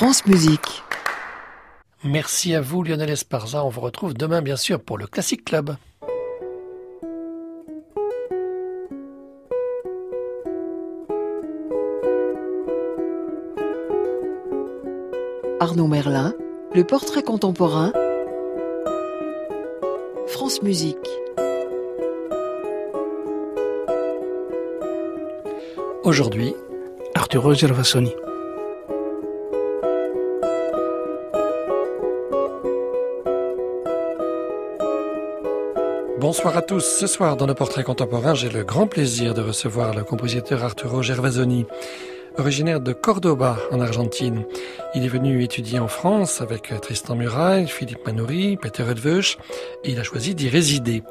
France Musique. Merci à vous Lionel Esparza. On vous retrouve demain bien sûr pour le Classic Club. Arnaud Merlin, le portrait contemporain. France Musique. Aujourd'hui, Arturo Gervasoni. Bonsoir à tous. Ce soir, dans le portrait contemporain, j'ai le grand plaisir de recevoir le compositeur Arturo Gervasoni. Originaire de Cordoba, en Argentine, il est venu étudier en France avec Tristan Murail, Philippe Manoury, Peter Edveuch, et il a choisi d'y résider.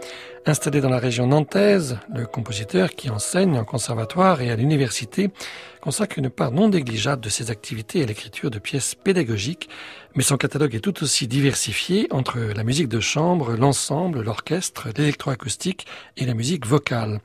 Installé dans la région nantaise, le compositeur qui enseigne en conservatoire et à l'université consacre une part non négligeable de ses activités à l'écriture de pièces pédagogiques, mais son catalogue est tout aussi diversifié entre la musique de chambre, l'ensemble, l'orchestre, l'électroacoustique et la musique vocale.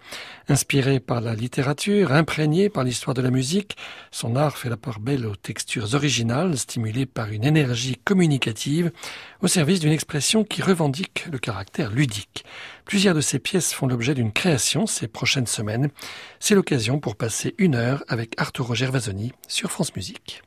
Inspiré par la littérature, imprégné par l'histoire de la musique, son art fait la part belle aux textures originales, stimulées par une énergie communicative, au service d'une expression qui revendique le caractère ludique. Plusieurs de ces pièces font l'objet d'une création ces prochaines semaines. C'est l'occasion pour passer une heure avec Arturo Gervasoni sur France Musique.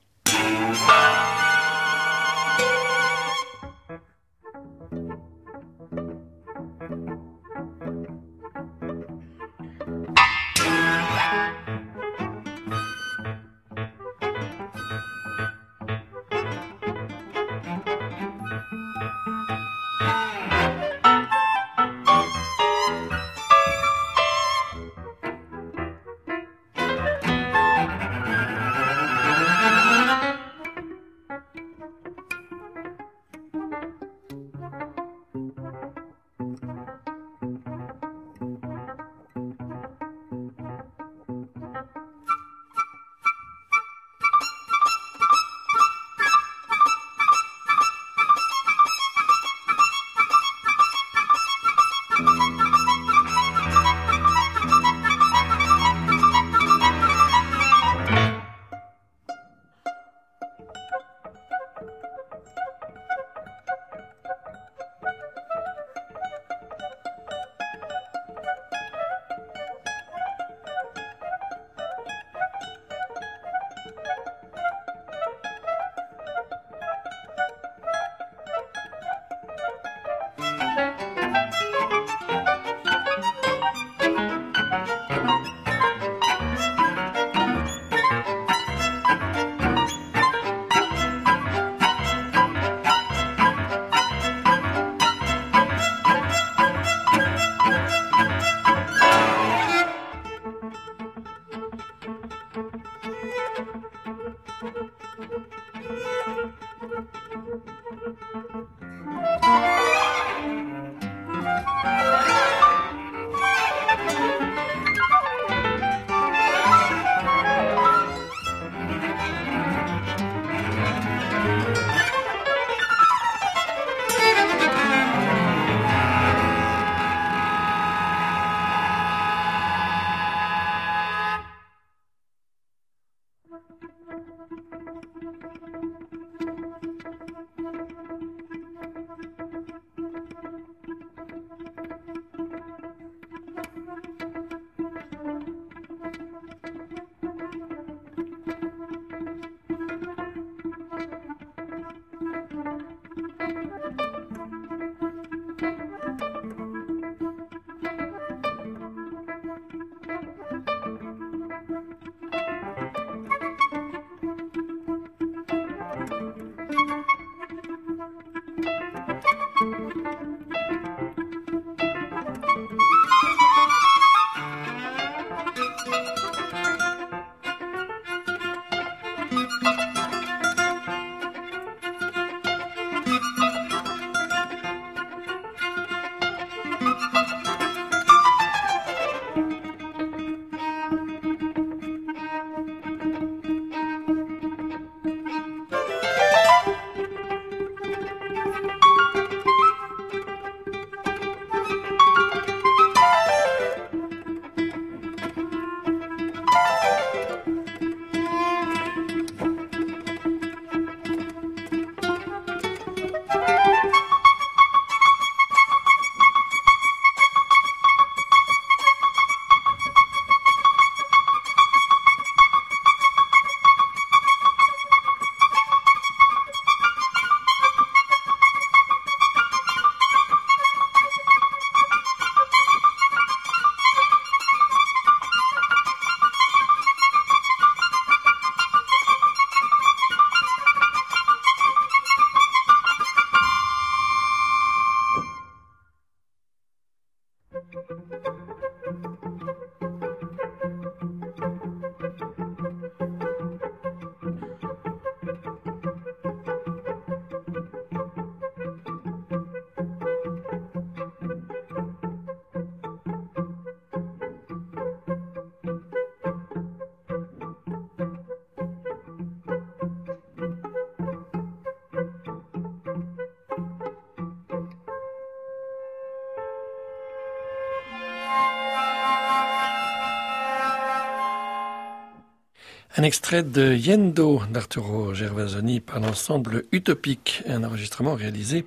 Un extrait de Yendo d'Arturo Gervasoni par l'ensemble Utopique, un enregistrement réalisé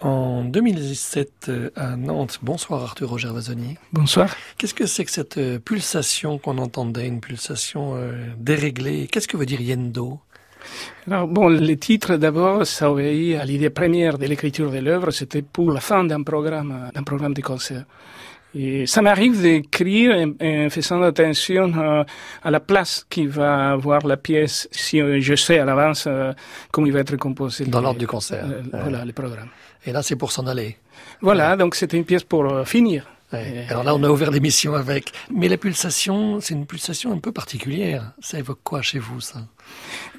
en 2017 à Nantes. Bonsoir Arturo Gervasoni. Bonsoir. Qu'est-ce que c'est que cette euh, pulsation qu'on entendait, une pulsation euh, déréglée? Qu'est-ce que veut dire Yendo? Alors bon, le titre d'abord, ça obéit à l'idée première de l'écriture de l'œuvre, c'était pour la fin d'un programme, d'un programme de concert. Et ça m'arrive d'écrire en, faisant attention euh, à la place qui va avoir la pièce, si je sais à l'avance euh, comment il va être composé. Dans l'ordre du concert. Euh, voilà, le programme. Et là, c'est pour s'en aller. Voilà, donc c'était une pièce pour finir. Alors là, on a ouvert l'émission avec. Mais la pulsation, c'est une pulsation un peu particulière. Ça évoque quoi chez vous, ça?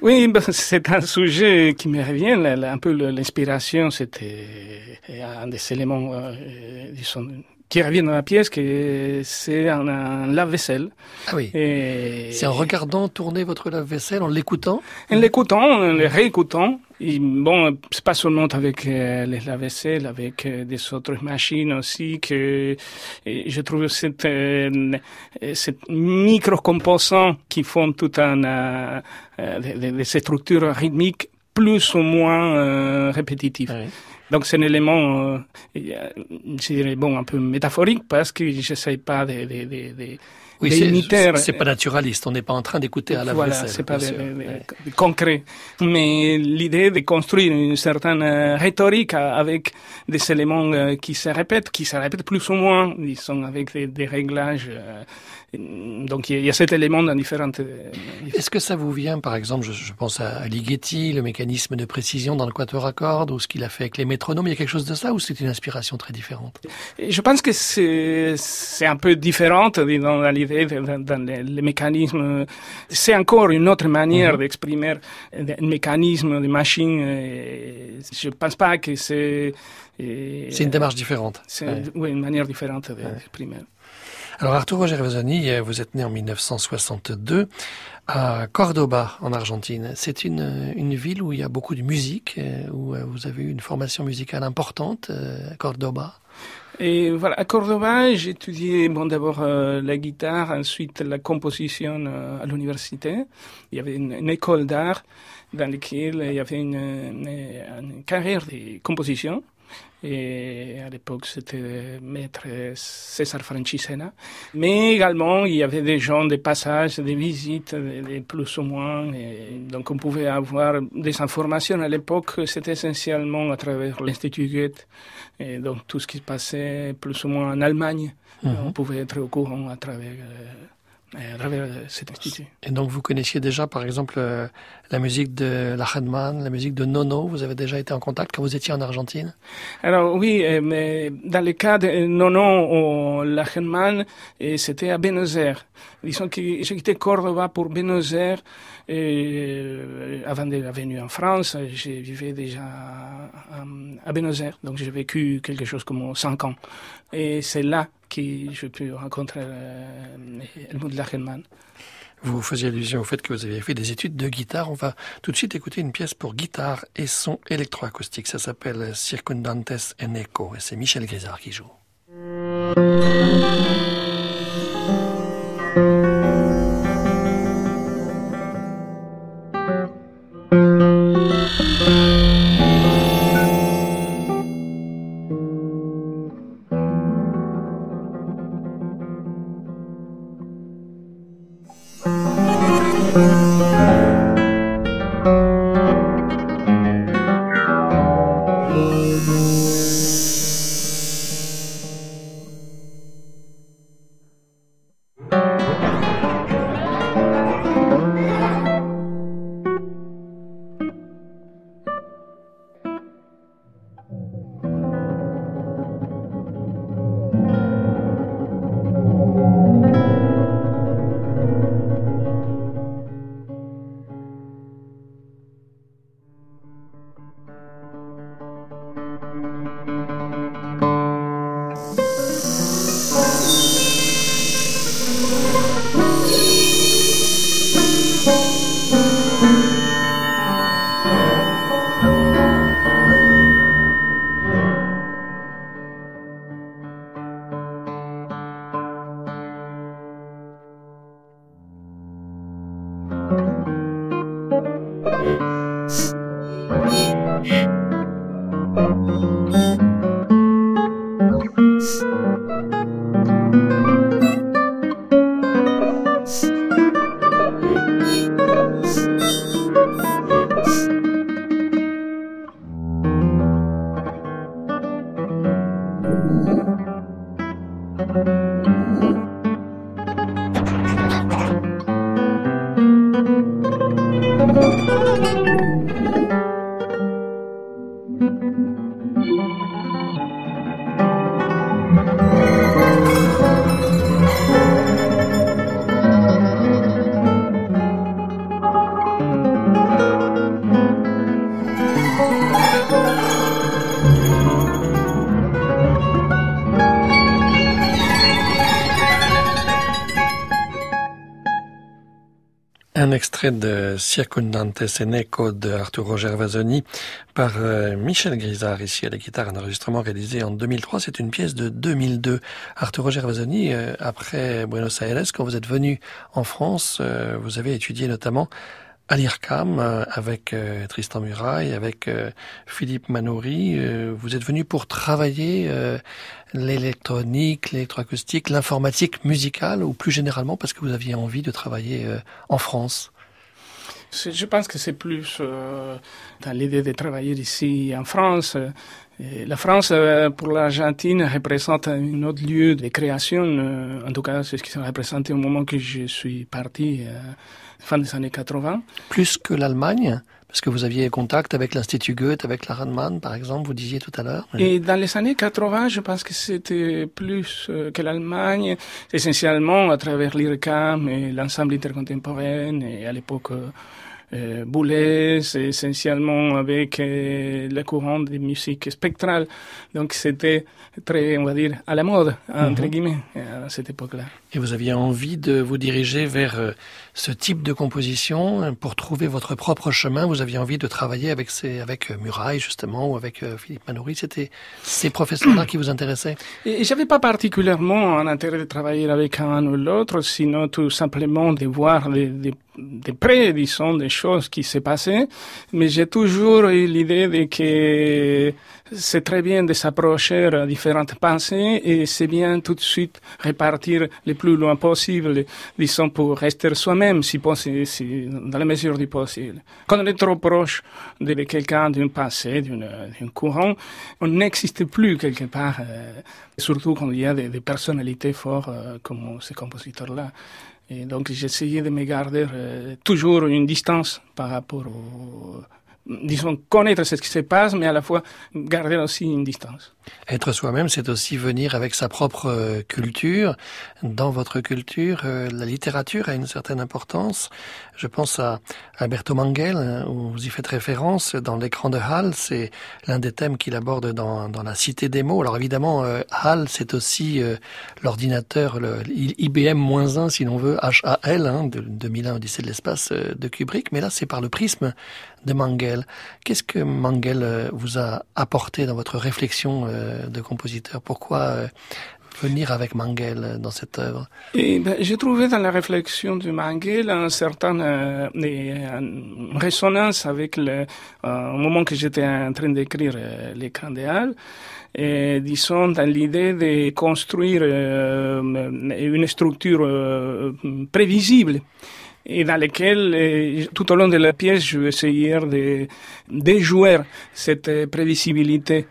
Oui, ben, c'est un sujet qui me revient. Un peu l'inspiration, c'était un des éléments, euh, disons, qui revient dans la pièce, que c'est un, lave-vaisselle. Ah oui. C'est en regardant tourner votre lave-vaisselle, en l'écoutant En l'écoutant, en le réécoutant. Et bon, c'est pas seulement avec euh, les lave-vaisselle, avec euh, des autres machines aussi que je trouve cette, euh, cette micro-composants qui font tout un, euh, de, ces structures rythmiques plus ou moins répétitives. Ah donc c'est un élément, euh, je dirais, bon, un peu métaphorique parce que j'essaie pas de, de, de, de oui, c'est pas naturaliste. On n'est pas en train d'écouter à la Voilà, c'est pas concret. Mais l'idée de construire une certaine euh, rhétorique avec des éléments euh, qui se répètent, qui se répètent plus ou moins, disons, avec des, des réglages euh, donc il y, a cet élément dans différentes. Est-ce que ça vous vient, par exemple, je, pense à Ligeti, le mécanisme de précision dans le quatuor à cordes, ou ce qu'il a fait avec les métronomes, il y a quelque chose de ça, ou c'est une inspiration très différente? Je pense que c'est un peu différente dans dans, les, mécanismes. C'est encore une autre manière mhm. d'exprimer un mécanisme de machine. Je pense pas que c'est. C'est une démarche différente. C'est oui, une manière différente d'exprimer. Alors Arturo Gervasoni, euh, vous êtes né en 1962 à Cordoba en Argentine. C'est une, une ville où il y a beaucoup de musique, euh, où euh, vous avez eu une formation musicale importante, Cordoba. Et voilà, à Cordoba, j'ai étudié bon, d'abord la guitare, ensuite la composition à l'université. Il y avait une, école d'art dans laquelle il y avait une, une carrière de composition. Et à l'époque, c'était maître César Franchisena. Mais également, il y avait des gens, des passages, des visites, des plus ou moins. Et donc, on pouvait avoir des informations. À l'époque, c'était essentiellement à travers l'Institut Goethe. Et donc, tout ce qui se passait plus ou moins en Allemagne, mhm. on pouvait être au courant à travers euh, à travers cet institut. Et donc vous connaissiez déjà par exemple euh, la musique de Lachenmann, la musique de Nono, vous avez déjà été en contact quand vous étiez en Argentine? Alors oui, euh, mais dans le cas de Nono ou c'était à Buenos Aires. Disons que j'ai quitté Cordoba pour Buenos Aires et, avant de venir en France, j'ai vivais déjà à, à Buenos Aires, donc j'ai vécu quelque chose comme cinq ans. Et c'est là que je peux rencontrer euh, Helmut Lachenmann. Vous faisiez allusion au fait que vous aviez fait des études de guitare. On va tout de suite écouter une pièce pour guitare et son électroacoustique. Ça s'appelle Circundantes en Echo et c'est Michel Grisard qui joue. Extrait de Circundante Seneco de Arturo Gervasoni par euh, Michel Grisard ici à la guitare, un enregistrement réalisé en 2003. C'est une pièce de 2002. Arturo Gervasoni, euh, après Buenos Aires, quand vous êtes venu en France, euh, vous avez étudié notamment à l'IRCAM avec Tristan Muraille, avec Philippe Manoury. vous êtes venu pour travailler l'électronique, l'électroacoustique, l'informatique musicale ou plus généralement parce que vous aviez envie de travailler en France? Je pense que c'est plus euh, dans l'idée de travailler ici en France. La France, euh, pour l'Argentine, représente un autre lieu de création. En tout cas, c'est ce qui s'est représenté au moment que je suis parti, fin des années 80. Plus que l'Allemagne parce que vous aviez contact avec l'Institut Goethe, avec la Radman, par exemple, vous disiez tout à l'heure. Et dans les années 80, je pense que c'était plus euh, que l'Allemagne, essentiellement à travers l'IRCAM et l'ensemble intercontemporain, et à l'époque euh, euh, Boulez, essentiellement avec euh, le courant de musique spectrale. Donc c'était très, on va dire, à la mode, entre mhm. guillemets, à cette époque-là. Et vous aviez envie de vous diriger vers euh, ce type de composition hein, pour trouver votre propre chemin? Vous aviez envie de travailler avec ces, avec Muraille justement ou avec Philippe Manoury. C'était ces professeurs-là qui vous intéressaient? Et j'avais pas particulièrement un intérêt de travailler avec un ou l'autre, sinon tout simplement de voir des, des de près, disons, des choses qui s'est passées, mais j'ai toujours eu l'idée de que c'est très bien de s'approcher à différentes pensées et c'est bien tout de suite répartir le plus loin possible, disons, pour rester soi-même, si possible, si, dans la mesure du possible. Quand on est trop proche de quelqu'un, d'une pensée, d'un courant, on n'existe plus quelque part, euh, surtout quand il y a des, des personnalités fortes euh, comme ces compositeurs-là. Et donc j'essayais de me garder euh, toujours une distance par rapport au... Disons, connaître ce qui se passe, mais à la fois garder aussi une distance. Être soi-même, c'est aussi venir avec sa propre euh, culture. Dans votre culture, euh, la littérature a une certaine importance. Je pense à Alberto Manguel, hein, où vous y faites référence dans l'écran de Hall. C'est l'un des thèmes qu'il aborde dans, dans, la Cité des mots. Alors évidemment, euh, Hall, c'est aussi l'ordinateur, le IBM-1, si l'on veut, HAL, hein, de 2001 Odyssée de l'espace de Kubrick. Mais là, c'est par le prisme de Manguel. Qu'est-ce que Manguel vous a apporté dans votre réflexion euh, de compositeur? Pourquoi euh, venir avec Mangel dans cette œuvre Et ben, J'ai trouvé dans la réflexion de Mangel un certain euh, une résonance avec le moment que j'étais en train d'écrire l'écran des Halles. Et disons dans l'idée de construire une structure prévisible et dans laquelle, tout au long de la pièce, je vais essayer de déjouer cette prévisibilité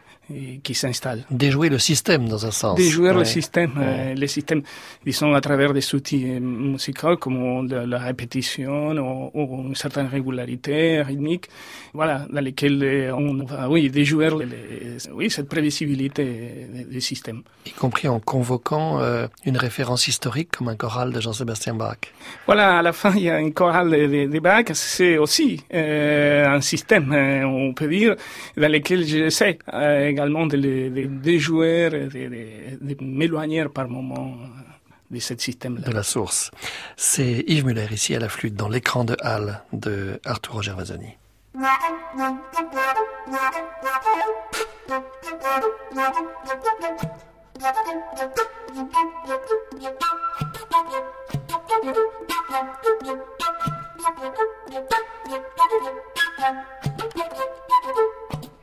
qui s'installe. Déjouer le système dans un sens. Déjouer le système, euh, le système, disons à travers des outils euh, musicaux comme la, répétition ou, une certaine régularité rythmique, voilà, dans lesquels euh, on va, oui, déjouer oui, cette prévisibilité du système. Y compris en convoquant une référence historique comme un choral de Jean-Sébastien Bach. Voilà, à la fin, il y a un choral de, de, Bach, c'est aussi un système, on peut dire, dans lequel j'essaie également de, de, de jouer, de, m'éloigner par moments euh, de ce système-là. De la source. C'est Yves Muller ici à la flûte dans l'écran de Halle de Arturo Gervasoni.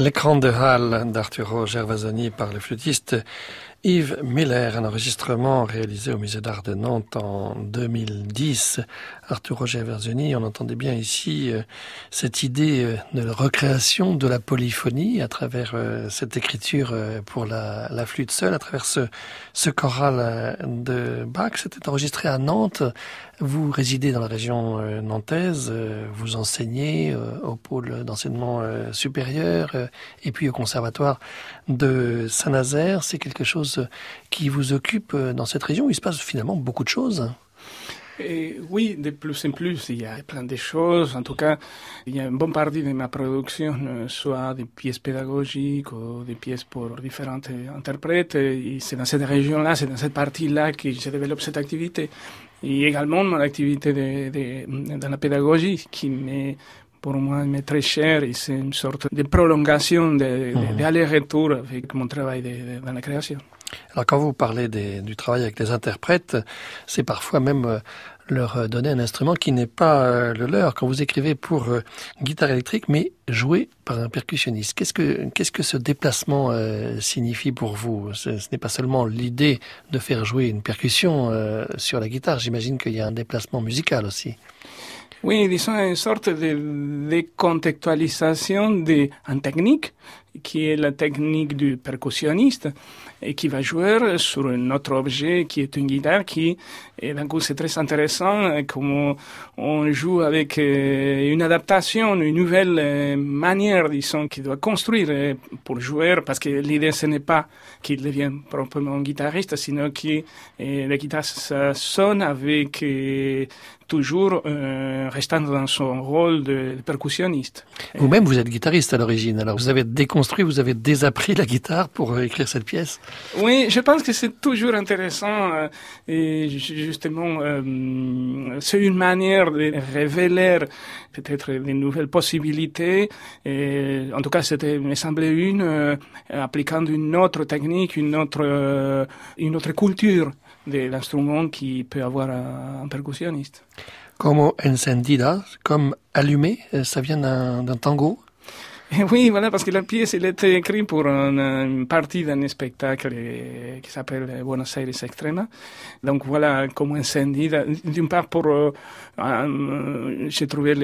L'écran de Halle d'Arturo Gervasoni par le flûtiste Yves Miller, un enregistrement réalisé au Musée d'Art de Nantes en 2010. Arturo Gervasoni, on entendait bien ici euh, cette idée euh, de recréation de la polyphonie à travers euh, cette écriture pour la, la, flûte seule, à travers ce, ce choral de Bach. C'était enregistré à Nantes vous résidez dans la région nantaise, vous enseignez au pôle d'enseignement supérieur et puis au conservatoire de Saint-Nazaire. C'est quelque chose qui vous occupe dans cette région où il se passe finalement beaucoup de choses. Et oui, de plus en plus, il y a plein de choses. En tout cas, il y a une bonne partie de ma production, euh, soit des pièces pédagogiques ou des pièces pour différents interprètes. Et c'est dans cette région-là, c'est dans cette partie-là que je développe cette activité. Et également mon activité de, de, dans la pédagogie qui pour moi m'est très cher et c'est une sorte de prolongation d'aller-retour de, de, avec mon travail de, dans la création. Alors quand vous parlez du travail avec les interprètes, c'est parfois même euh, leur donner un instrument qui n'est pas euh, le leur. Quand vous écrivez pour euh, guitare électrique, mais joué par un percussionniste, qu'est-ce que qu'est-ce que ce déplacement signifie pour vous? Ce, n'est pas seulement l'idée de faire jouer une percussion sur la guitare. J'imagine qu'il y a un déplacement musical aussi. Oui, disons une sorte de décontextualisation d'une technique qui est la technique du percussionniste et qui va jouer sur un autre objet qui est une guitare qui, et d'un coup, c'est très intéressant comment on joue avec euh, une adaptation, une nouvelle euh, manière, disons, qu'il doit construire euh, pour jouer, parce que l'idée, ce n'est pas qu'il devienne proprement guitariste, sinon que la guitare, ça sonne avec toujours restant dans son rôle de percussionniste. Vous-même, vous êtes guitariste à l'origine, alors vous avez déconstruit, vous avez désappris la guitare pour écrire cette pièce oui, je pense que c'est toujours intéressant euh, et justement euh, c'est une manière de révéler peut-être des nouvelles possibilités. Et, en tout cas, c'était me semblait une euh, appliquant une autre technique, une autre une autre culture de l'instrument qui peut avoir un, un percussionniste. Comme encendida, comme allumé, ça vient d'un tango Oui, voilà, parce que la pièce, elle était écrite pour une, une partie d'un spectacle qui s'appelle Buenos Aires Extrema. Donc voilà, comme incendie, d'une part pour, euh, euh, j'ai trouvé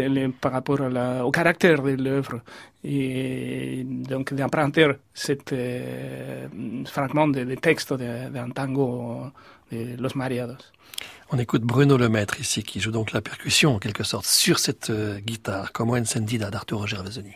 par rapport au caractère de l'œuvre, et donc d'emprunter cet euh, fragment de, de texte d'un tango de Los Mariados. On écoute Bruno Lemaître ici, qui joue donc la percussion en quelque sorte sur cette euh, guitare, comme Encendida d'Arturo Gervasoni.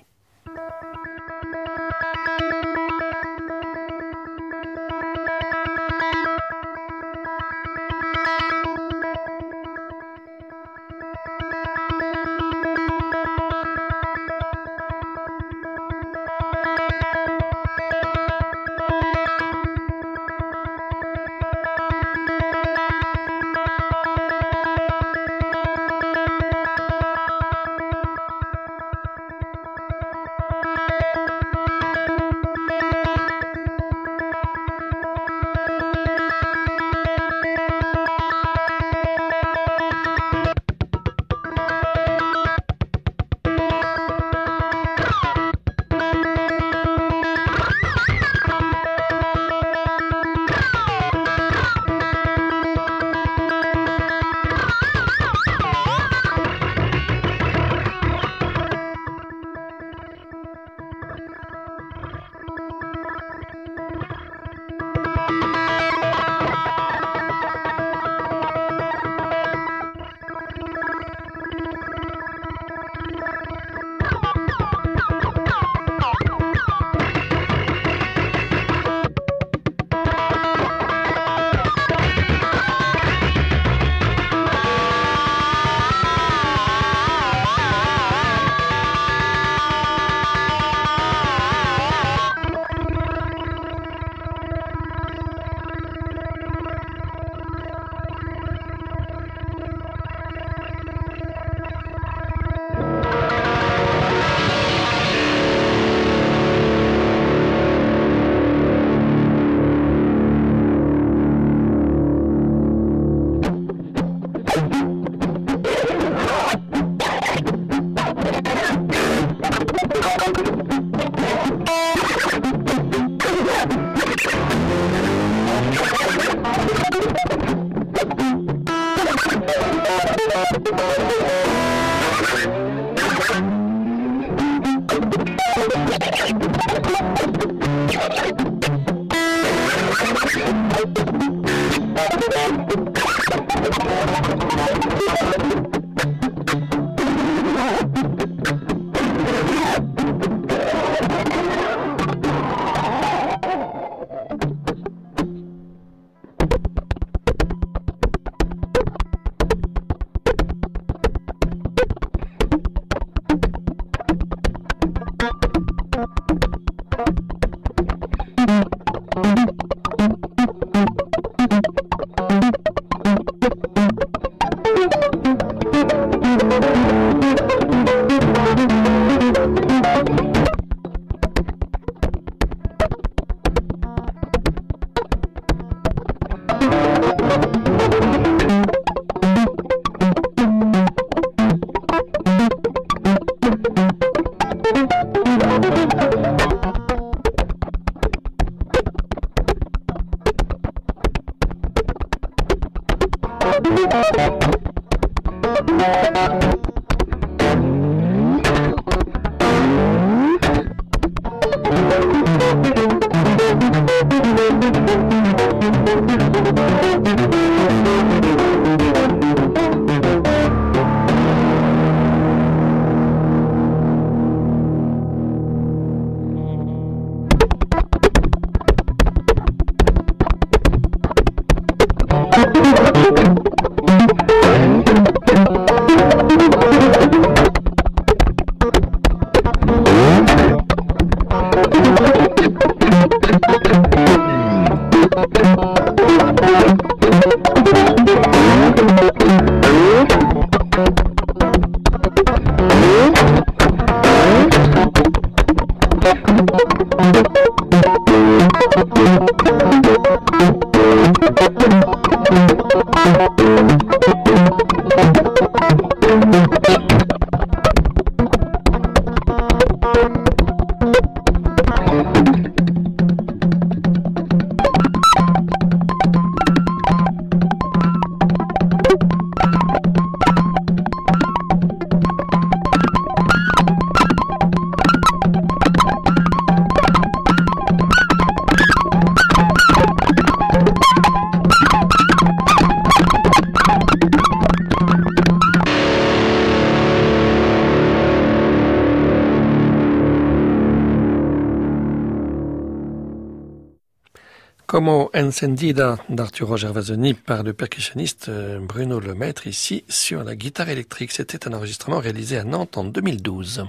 Como Encendida d'Arturo Gervasoni par le percussionniste euh, Bruno Lemaître ici sur la guitare électrique. C'était un enregistrement réalisé à Nantes en 2012.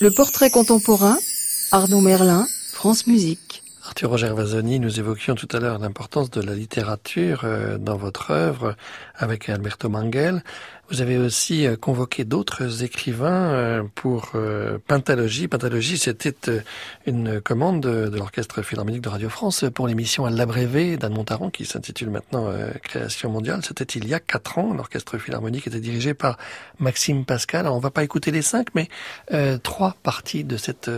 Le portrait contemporain, Arnaud Merlin, France Musique. Arturo Gervasoni, nous évoquions tout à l'heure l'importance de la littérature euh, dans votre œuvre avec Alberto Manguel. Vous avez aussi euh, convoqué d'autres écrivains euh, pour euh, Pentalogie. Pentalogie, c'était une commande de l'Orchestre Philharmonique de Radio France pour l'émission à l'abrévé d'Anne Montaron, qui s'intitule maintenant Création mondiale. C'était il y a quatre ans. L'Orchestre Philharmonique était dirigé par Maxime Pascal. Alors, on va pas écouter les cinq, mais trois parties de cette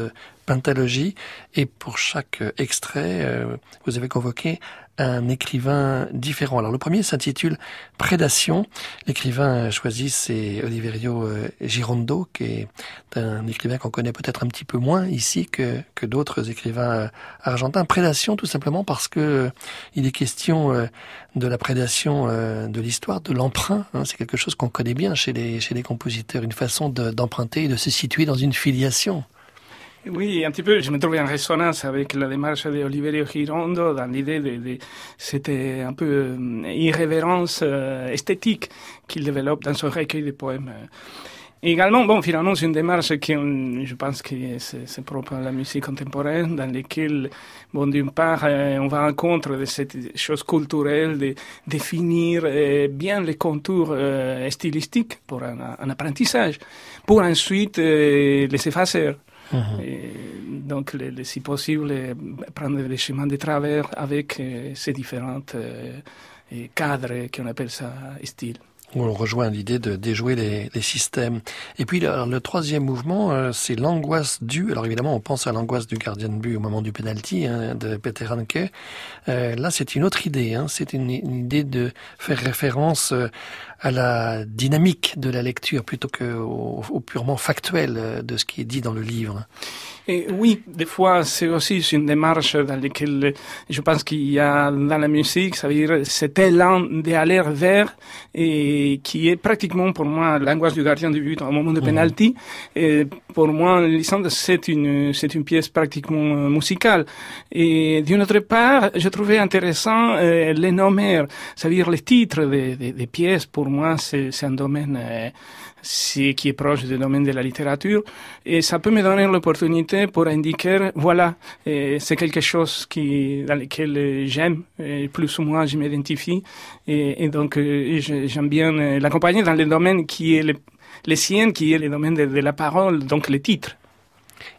pentalogie. Et pour chaque extrait, vous avez convoqué un écrivain différent. Alors le premier s'intitule Prédation. L'écrivain choisi c'est Oliverio euh, Girondo, qui est un écrivain qu'on connaît peut-être un petit peu moins ici que, que d'autres écrivains euh, argentins. Prédation tout simplement parce que euh, il est question de la prédation de l'histoire, de l'emprunt. Hein. C'est quelque chose qu'on connaît bien chez les, chez les compositeurs, une façon d'emprunter et de se situer dans une filiation. Oui, un petit peu, je me trouvais en résonance avec la démarche de Oliverio Girondo dans l'idée de, de cette un peu euh, irrévérence euh, esthétique qu'il développe dans son recueil de poèmes. également, bon, finalement, c'est une démarche qui, je pense que c'est propre à la musique contemporaine, dans laquelle, bon, d'une part, euh, on va en compte de cette chose culturelle de définir bien les contours stylistiques pour un, apprentissage, pour ensuite les effacer et donc, le, si possible, prendre des chemins de travers avec euh, ces différents cadres qu'on appelle ça style. On rejoint l'idée de déjouer les, les, systèmes. Et puis le, troisième mouvement, euh, c'est l'angoisse due. Alors évidemment, on pense à l'angoisse du gardien de but au moment du penalty hein, de Peter Hanke. Euh, là, c'est une autre idée. Hein. C'est une, une, idée de faire référence à la dynamique de la lecture plutôt que au, au, purement factuel euh, de ce qui est dit dans le livre. Et oui, des fois, c'est aussi une démarche dans laquelle je pense qu'il y a dans la musique, ça veut dire cet élan d'aller vers et qui est pratiquement pour moi l'angoisse du gardien de but au moment de mhm. penalty. Et pour moi, Lisandre, c'est une, c'est une pièce pratiquement euh, musicale. Et d'une autre part, je trouvais intéressant euh, les nommer, c'est-à-dire les titres des, des, des pièces. Pour moi, c'est, c'est un domaine euh, c'est qui est proche du domaine de la littérature et ça peut me donner l'opportunité pour indiquer voilà c'est quelque chose qui dans lequel j'aime plus ou moins je m'identifie et, donc j'aime bien l'accompagner dans le domaine qui est le, les siennes qui est le domaine de, de la parole donc les titres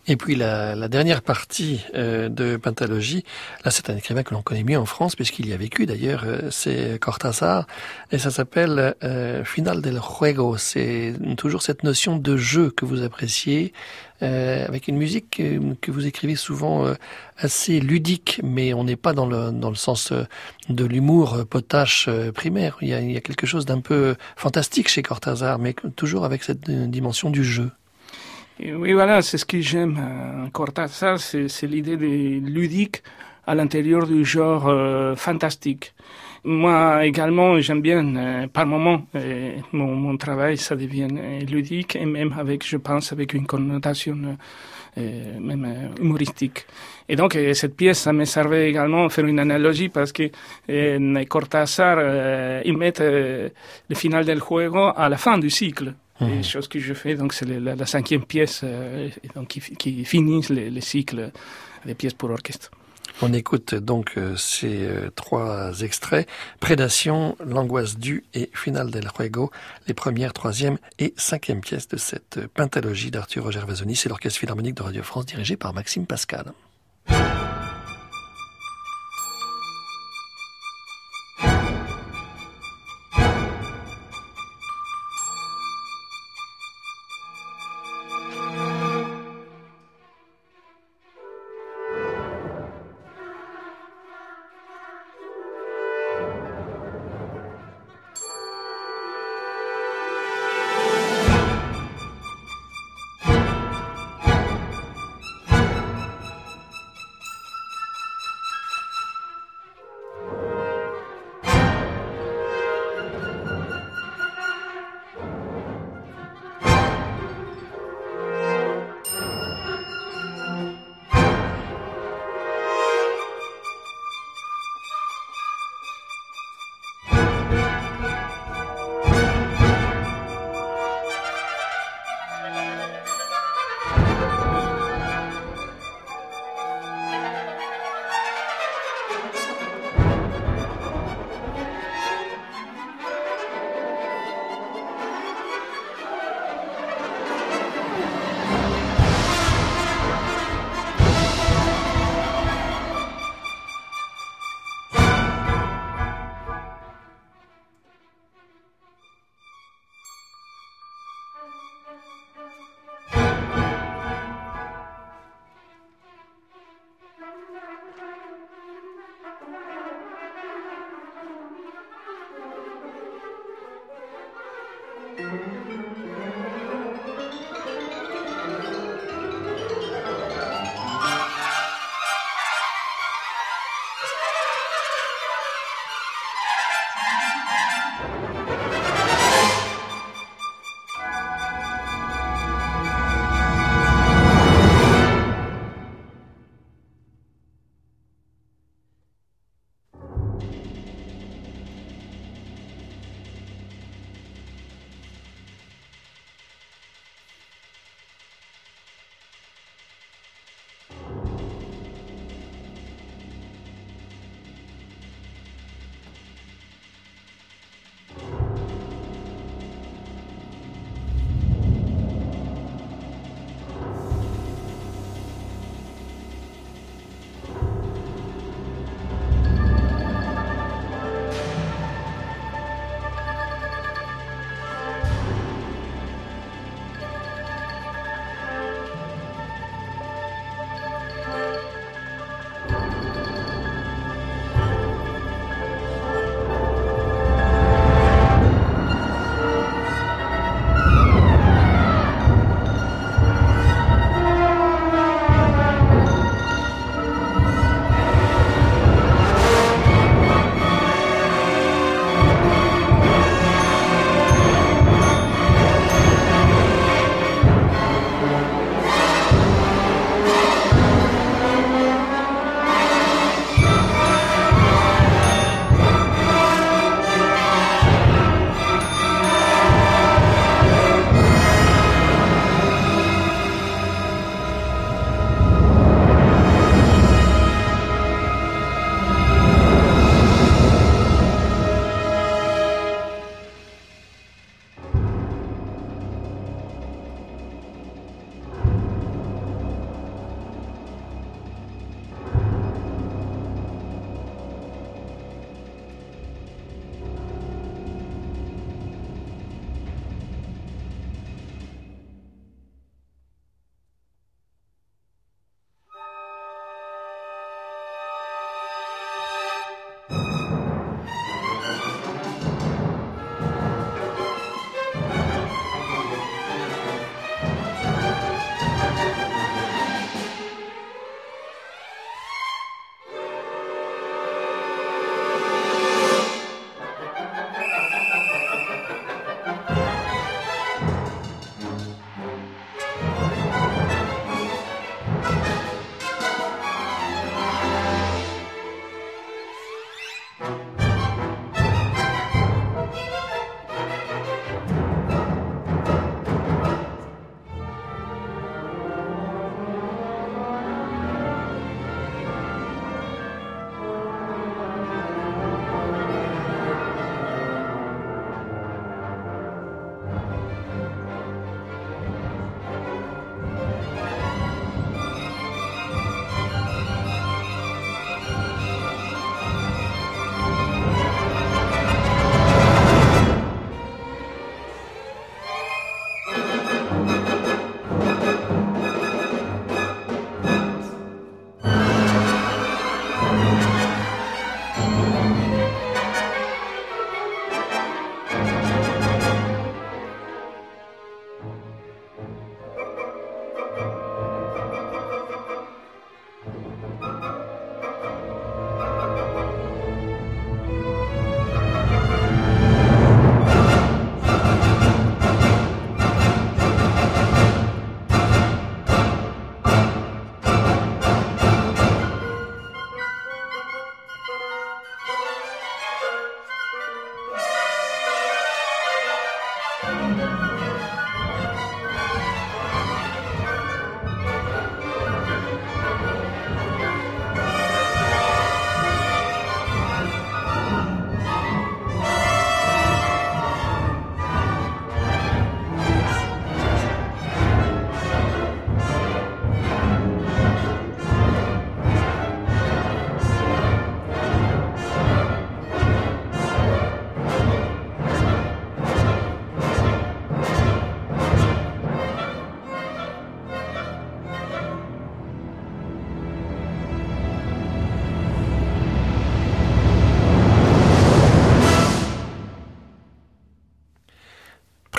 et puis la, la dernière partie euh, de Pentalogie, là c'est un écrivain que l'on connaît mieux en France puisqu'il y a vécu d'ailleurs, euh, c'est Cortázar et ça s'appelle euh, Final del Juego. C'est toujours cette notion de jeu que vous appréciez euh, avec une musique que, que vous écrivez souvent euh, assez ludique, mais on n'est pas dans le, dans le sens de l'humour potache primaire. Il y, a, il y a quelque chose d'un peu fantastique chez Cortázar, mais toujours avec cette dimension du jeu oui, voilà, c'est ce que j'aime en Cortázar, c'est l'idée de ludique à l'intérieur du genre euh, fantastique. Moi également, j'aime bien, euh, par moment, euh, mon, mon, travail, ça devient ludique et même avec, je pense, avec une connotation même humoristique. Et donc, cette pièce, ça me servait également à faire une analogie parce que Cortázar, il met le final del juego à la fin du cycle. Les mhm. choses que je fais, donc c'est la, la, cinquième pièce euh, donc qui, qui finit le, le, cycle des pièces pour orchestre. On écoute donc euh, ces euh, trois extraits Prédation, L'angoisse due et Finale del Juego, les premières, troisième et cinquième pièces de cette pentalogie d'Arthur Roger Vasoni. C'est l'orchestre philharmonique de Radio France dirigé par Maxime Pascal.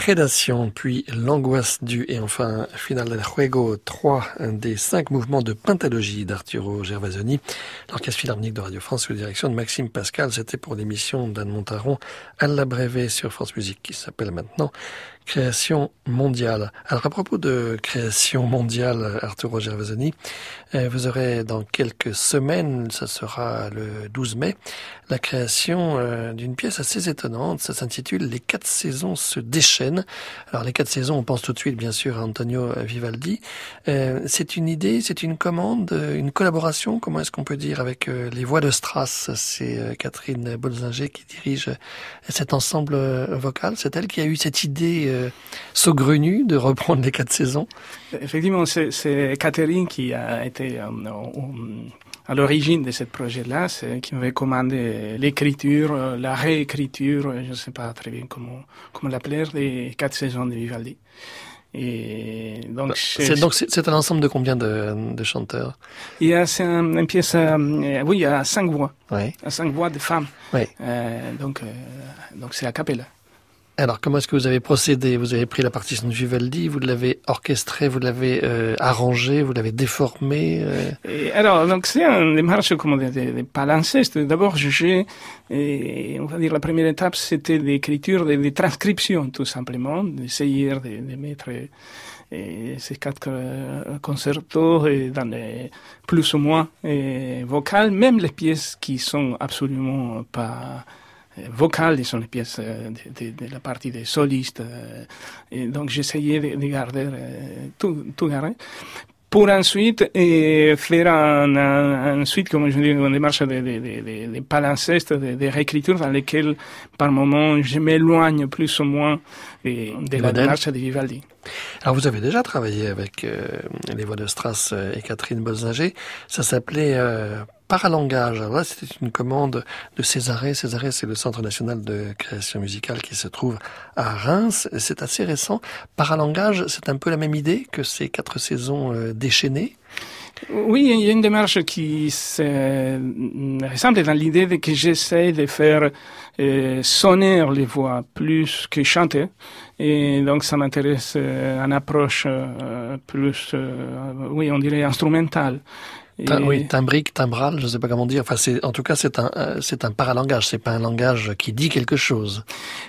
Prédation, puis L'angoisse du et enfin Final del Juego, trois des cinq mouvements de pentalogie d'Arturo Gervasoni. L'Orchestre Philharmonique de Radio France sous direction de Maxime Pascal, c'était pour l'émission d'Anne Montaron à la Brévé sur France Musique qui s'appelle maintenant création mondiale. Alors à propos de création mondiale, Arturo Gervasoni, euh, vous aurez dans quelques semaines, ça sera le 12 mai, la création euh, d'une pièce assez étonnante. Ça s'intitule Les quatre saisons se déchaînent. Alors les quatre saisons, on pense tout de suite bien sûr à Antonio Vivaldi. Euh, c'est une idée, c'est une commande, une collaboration, comment est-ce qu'on peut dire, avec les voix de Strass? C'est Catherine Bolzinger qui dirige cet ensemble vocal. C'est elle qui a eu cette idée euh, saugrenue de reprendre les quatre saisons Effectivement, c'est Catherine qui a été euh, à l'origine de ce projet-là, c'est qui m'avait commandé l'écriture, euh, la réécriture, je ne sais pas très bien comment, comment l'appeler, des quatre saisons de Vivaldi. Et donc, bah, c'est donc c'est un ensemble de combien de, de chanteurs? Il y a c'est un, une pièce, euh, oui, il y a cinq voix, oui. cinq voix de femmes. Euh, donc euh, donc c'est a cappella. Alors, comment est-ce que vous avez procédé? Vous avez pris la partition de Vivaldi, vous l'avez orchestrée, vous l'avez euh, arrangée, vous l'avez déformée euh... Alors, donc c'est une démarche comme des, des, des palimpsestes. D'abord, j'ai, on va dire, la première étape, c'était l'écriture, des, transcriptions, tout simplement, d'essayer de, de mettre et ces quatre euh, concertos dans les plus ou moins vocales, même les pièces qui sont absolument pas euh, vocales, sont les pièces euh, de, de, de, la partie des solistes. Euh, et donc j'essayais de, de, garder tout, tout garder pour ensuite et faire un, comme je dis, une démarche de, de, de, de palimpseste, de, de réécriture dans lesquelles, par moment, je m'éloigne plus ou moins de, de la démarche de Vivaldi. Alors vous avez déjà travaillé avec euh, les voix de Strass et Catherine Bolzinger. Ça s'appelait euh, Paralangage. Alors là, c'était une commande de Césaré. Césaré, c'est le Centre national de création musicale qui se trouve à Reims. C'est assez récent. Paralangage, c'est un peu la même idée que ces quatre saisons euh, déchaînées. Oui, il y a une démarche qui ressemble dans l'idée que j'essaie de faire euh, sonner les voix plus que chanter. Et donc ça m'intéresse euh, approche euh, plus, euh, oui, on dirait instrumentale. Oui, timbrique, timbral, je ne sais pas comment dire. Enfin, c'est, en tout cas, c'est un, euh, c'est un paralangage. C'est pas un langage qui dit quelque chose.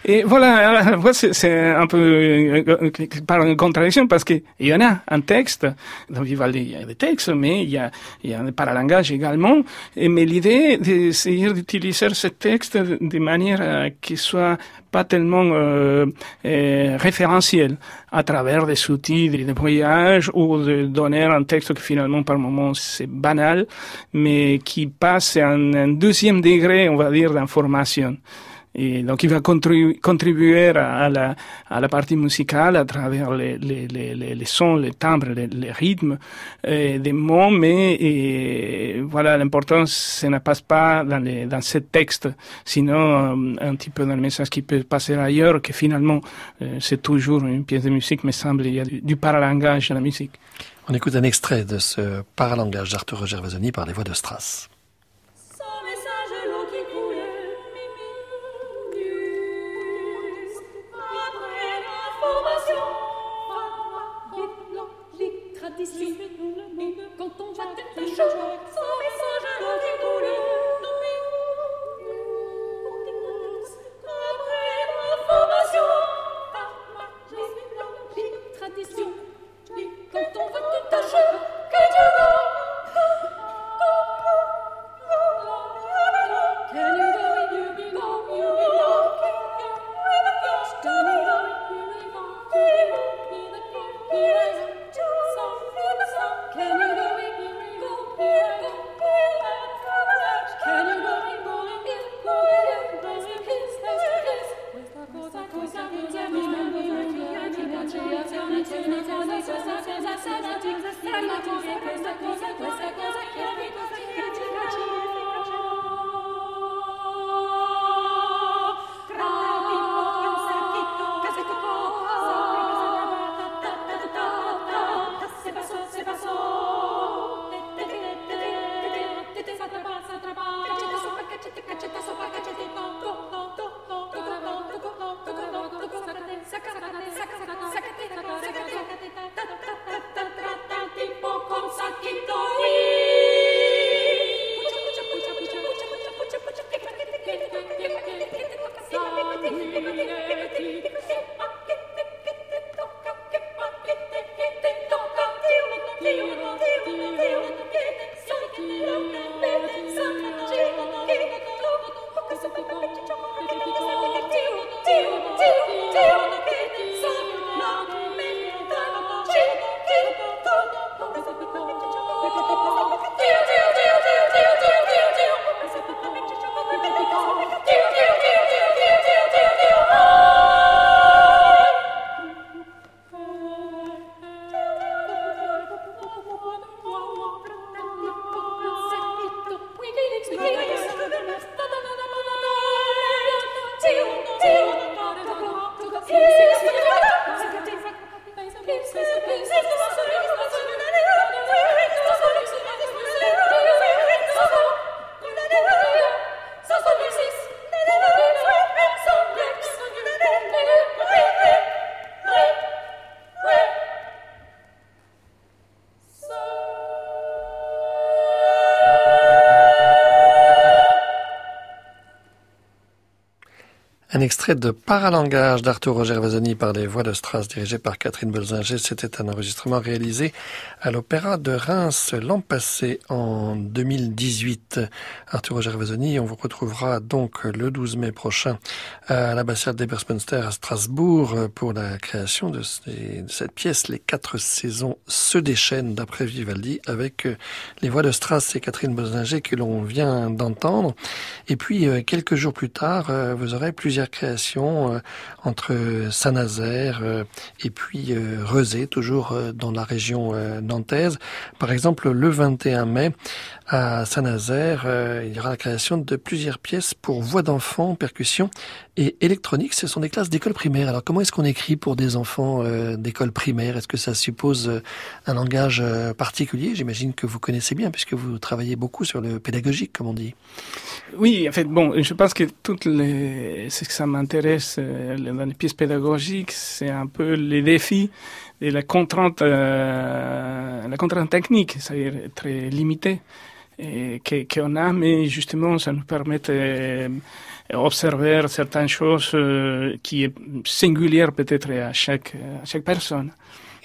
Et voilà, c'est, un peu euh, par une contradiction parce que il y en a un texte. Dans Vivaldi, il y a des textes, mais il y a, il y a un paralangage également. Et, mais l'idée, d'essayer d'utiliser ce texte de manière qu'il soit pas tellement euh, euh, référentiel à travers des outils de voyage ou de donner un texte qui finalement par moment c'est banal, mais qui passe à un, un deuxième degré, on va dire, d'information. Donc, il va contribuer, à, la, à partie musicale à travers les, sons, les timbres, les, rythmes euh, des mots, mais voilà, l'important, ce ne passe pas dans, les, dans ce texte, sinon un, un petit peu dans le message qui peut passer ailleurs, que finalement, euh, c'est toujours une pièce de musique, mais semble il y a du, du paralangage dans la musique. On écoute un extrait de ce paralangage d'Arturo Gervasoni par les voix de Strass. 上床 Can extrait de Paralangage d'Arthur Gervasoni par les voix de Strass dirigé par Catherine Bolzinger. C'était un enregistrement réalisé à l'Opéra de Reims l'an passé en 2018. Arthur Gervasoni, on vous retrouvera donc le 12 mai prochain à l'ambassade d'Ebersmunster à Strasbourg pour la création de, cette pièce Les quatre saisons se déchaînent d'après Vivaldi avec les voix de Strass et Catherine Bolzinger que l'on vient d'entendre. Et puis euh, quelques jours plus tard, euh, vous aurez plusieurs création euh, entre Saint-Nazaire euh, et puis euh, Rezé, toujours dans la région nantaise. Par exemple, le 21 mai, à Saint-Nazaire, il y aura la création de plusieurs pièces pour voix d'enfants, percussion et électronique. Ce sont des classes d'école primaire. Alors comment est-ce qu'on écrit pour des enfants d'école primaire? Est-ce que ça suppose un langage particulier? J'imagine que vous connaissez bien puisque vous travaillez beaucoup sur le pédagogique, comme on dit. Oui, en fait, bon, je pense que toutes les, c'est que ça m'intéresse euh, dans les pièces pédagogiques, c'est un peu les défis et la contrainte, euh, la contrainte technique, c'est-à-dire très limitée qu'on a, mais justement, ça nous permet d'observer euh, certaines choses qui est singulières peut-être à chaque, à chaque personne.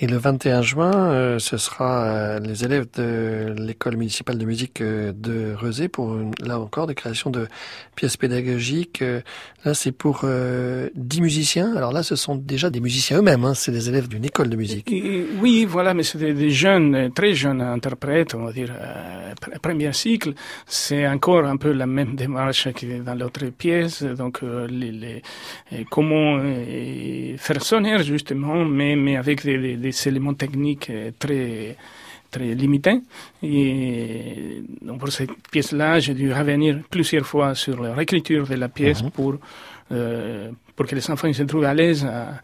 Et le 21 juin, euh, ce sera euh, les élèves de l'école municipale de musique euh, de Rezé pour là encore des créations de pièces pédagogiques. là, c'est pour 10 musiciens. Alors là, ce sont déjà des musiciens eux-mêmes. Hein. C'est des élèves d'une école de musique. oui, voilà, mais c'est des, jeunes, très jeunes interprètes, on va dire, premier cycle. C'est encore un peu la même démarche que dans l'autre pièce. Donc, les, les, comment faire sonner justement, mais, mais avec des, des des éléments techniques euh, très très limités. Et donc pour cette pièce-là, j'ai dû revenir plusieurs fois sur la réécriture de la pièce mhm. pour, euh, pour que les enfants se trouvent à l'aise à,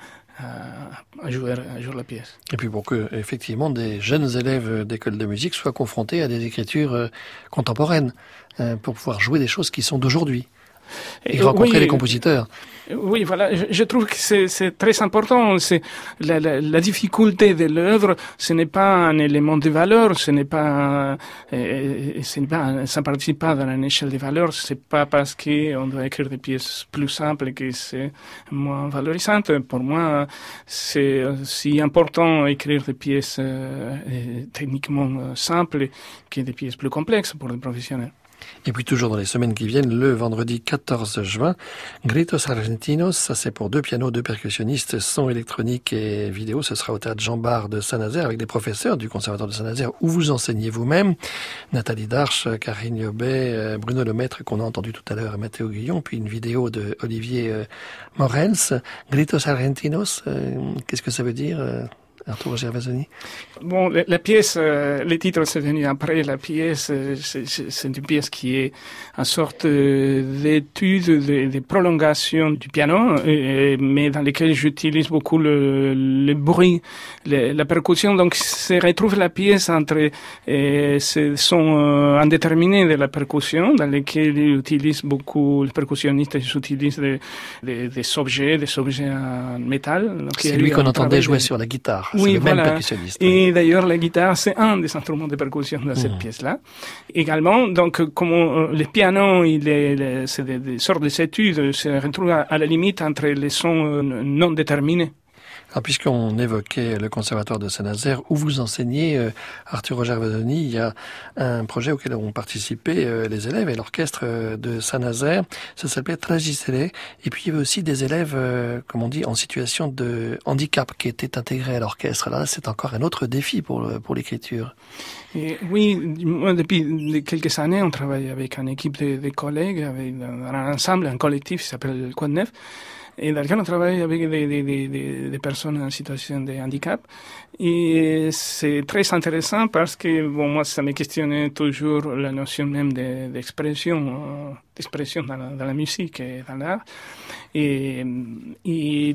à, jouer, à jouer la pièce. Et puis pour que, effectivement, des jeunes élèves d'école de musique soient confrontés à des écritures euh, contemporaines, pour pouvoir jouer des choses qui sont d'aujourd'hui et rencontrer les compositeurs. Oui, voilà, je, je trouve que c'est très important. C'est la, la, la, difficulté de l'œuvre, ce n'est pas un élément de valeur, ce n'est pas, euh, n'est pas, ça participe pas dans une échelle de valeur. C'est pas parce qu'on doit écrire des pièces plus simples que c'est moins valorisant. Pour moi, c'est si important écrire des pièces euh, techniquement simples que des pièces plus complexes pour les professionnels. Et puis toujours dans les semaines qui viennent, le vendredi 14 juin, Gritos Argentinos, ça c'est pour deux pianos, deux percussionnistes, son électronique et vidéo, ce sera au théâtre Jean Bart de Saint-Nazaire avec des professeurs du conservatoire de Saint-Nazaire où vous enseignez vous-même, Nathalie Darche, Karine Yobet, euh, Bruno Lemaître qu'on a entendu tout à l'heure, Mathéo Guillon, puis une vidéo de Olivier euh, Morels. Gritos Argentinos, euh, qu'est-ce que ça veut dire Arturo Gervasoni Bon, la, pièce, euh, le titre c'est venu après. La pièce, euh, c'est une pièce qui est une sorte d'étude, de, prolongation du piano, mais dans laquelle j'utilise beaucoup le, le bruit, la percussion. Donc, se retrouve la pièce entre euh, ce son euh, indéterminé de la percussion, dans lequel ils utilisent beaucoup, les percussionnistes utilisent des, des, des objets, des objets en métal. C'est lui qu'on entendait jouer sur la guitare. Oui, voilà. Et d'ailleurs, la guitare, c'est un des instruments de percussion de cette mmh. pièce-là. Également, donc, comme euh, le piano, il est, c'est des, sortes d'études, se retrouve à la limite entre les sons euh, non déterminés. Puisqu'on évoquait le conservatoire de Saint-Nazaire, où vous enseignez, euh, Arthur Roger Vadoni, il y a un projet auquel ont participé euh, les élèves et l'orchestre euh, de Saint-Nazaire. Ça s'appelait Tragisere. Et puis, il y avait aussi des élèves, comme on dit, en situation de handicap qui étaient intégrés à l'orchestre. Là, c'est encore un autre défi pour, pour l'écriture. Oui, depuis quelques années, on travaille avec une équipe de, collègues, avec un ensemble, un collectif qui s'appelle le Quad Neuf et dans lequel on travaille avec des, des, des, des, personnes en situation de handicap. Et c'est très intéressant parce que, bon, moi, ça me questionnait toujours la notion même d'expression. d'expression dans, la musique et dans l'art. Et,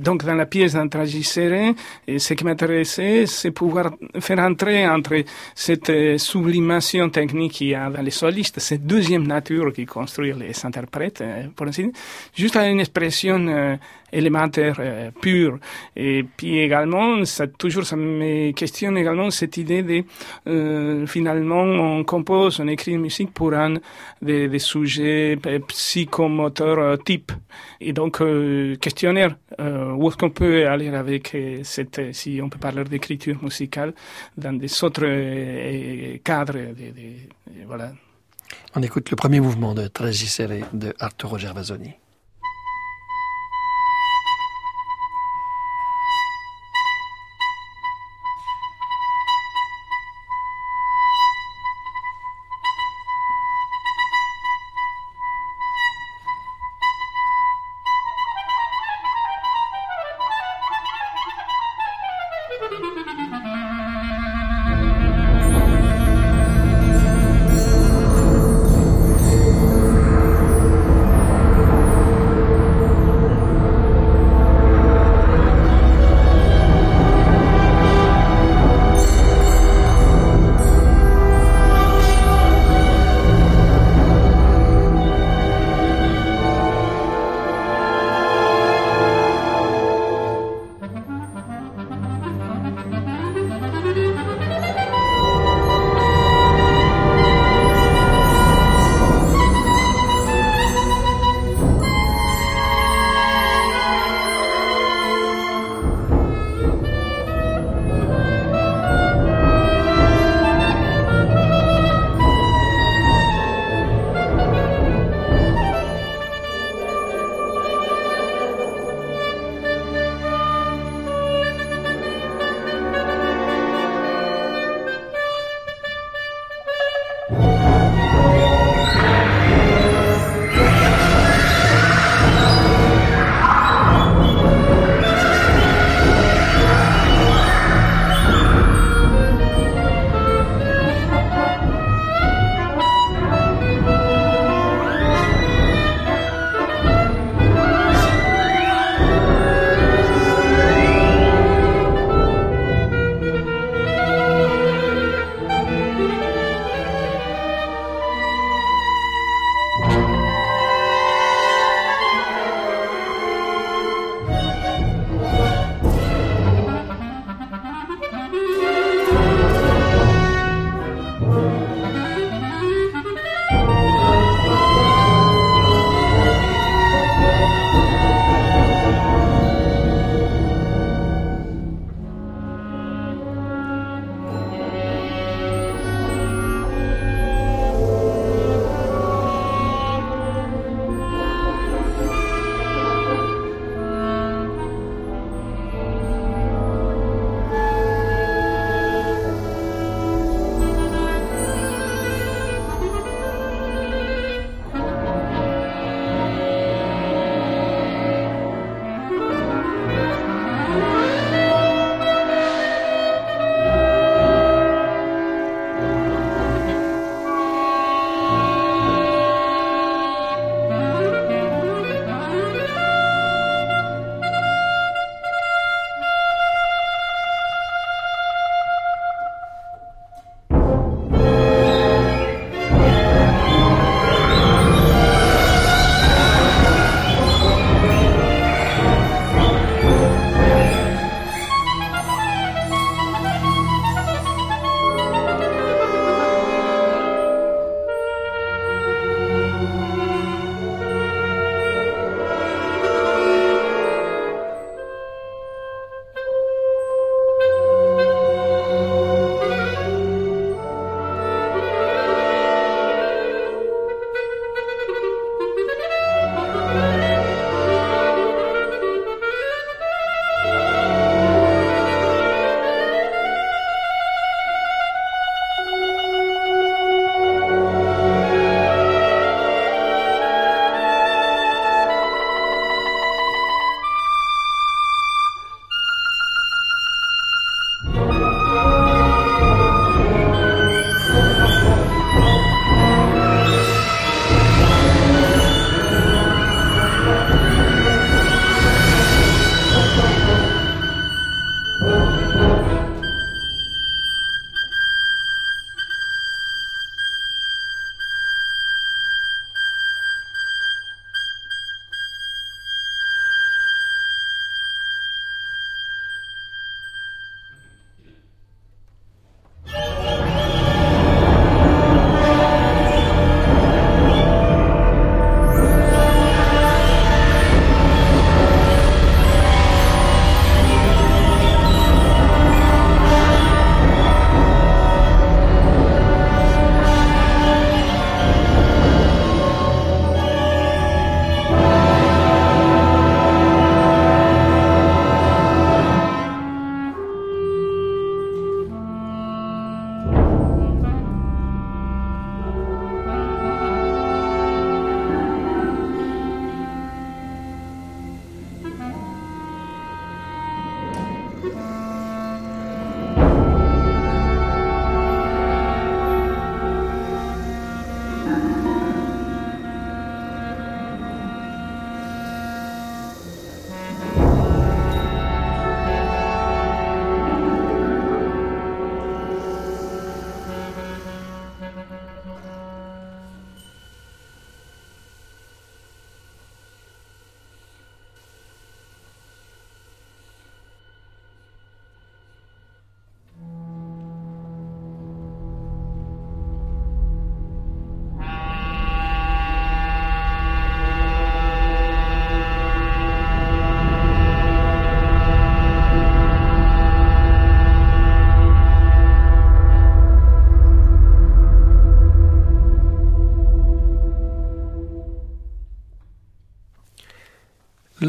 donc, dans la pièce d'Antragisere, ce qui m'intéressait, c'est pouvoir faire entrer entre cette sublimation technique qu'il y a dans les solistes, cette deuxième nature qui construit les interprètes, pour ainsi dire, juste à une expression élémentaire, euh, pure. Et puis également, ça, toujours, ça me questionne également cette idée de, euh, finalement, on compose, on écrit une musique pour un des, des sujets psychomoteurs euh, type. Et donc, euh, questionnaire, euh, où est-ce qu'on peut aller avec euh, cette, si on peut parler d'écriture musicale, dans des autres euh, cadres, voilà. On écoute le premier mouvement de Tragisere de Arturo Gervasoni.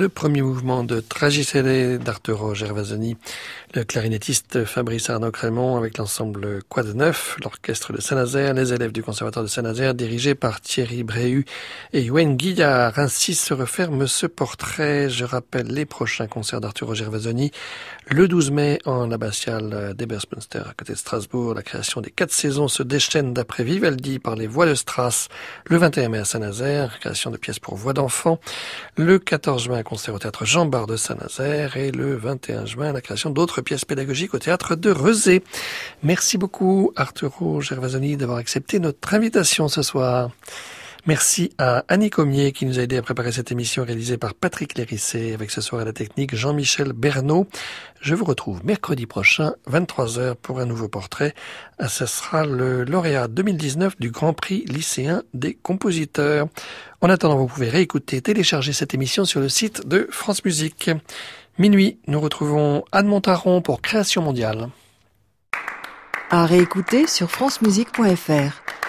Le premier mouvement de Tragicellae d'Arturo Gervasoni, le clarinettiste Fabrice Arnaud Crémont avec l'ensemble Quad 9, l'orchestre de Saint-Nazaire, les élèves du conservatoire de Saint-Nazaire dirigés par Thierry Bréhu et Yuen Guillard. Ainsi se referme ce portrait. Je rappelle les prochains concerts d'Arturo Gervasoni. Le 12 mai en abbatiale d'Ebersmunster à côté de Strasbourg, la création des quatre saisons se déchaîne d'après Vivaldi par les voix de Strass. Le 21 mai à Saint-Nazaire, création de pièces pour voix d'enfants. Le 14 juin, concert au théâtre Jean Bart de Saint-Nazaire et le 21 juin, la création d'autres pièces pédagogiques au théâtre de Rezé. Merci beaucoup Arturo Gervasoni d'avoir accepté notre invitation ce soir. Merci à Annie Comier qui nous a aidé à préparer cette émission réalisée par Patrick Lérissé avec ce soir à la technique Jean-Michel Bernot. Je vous retrouve mercredi prochain, 23h pour un nouveau portrait. Ah, ce sera le lauréat 2019 du Grand Prix lycéen des compositeurs. En attendant, vous pouvez réécouter et télécharger cette émission sur le site de France Musique. Minuit, nous retrouvons Anne Montaron pour Création mondiale. À réécouter sur francemusique.fr.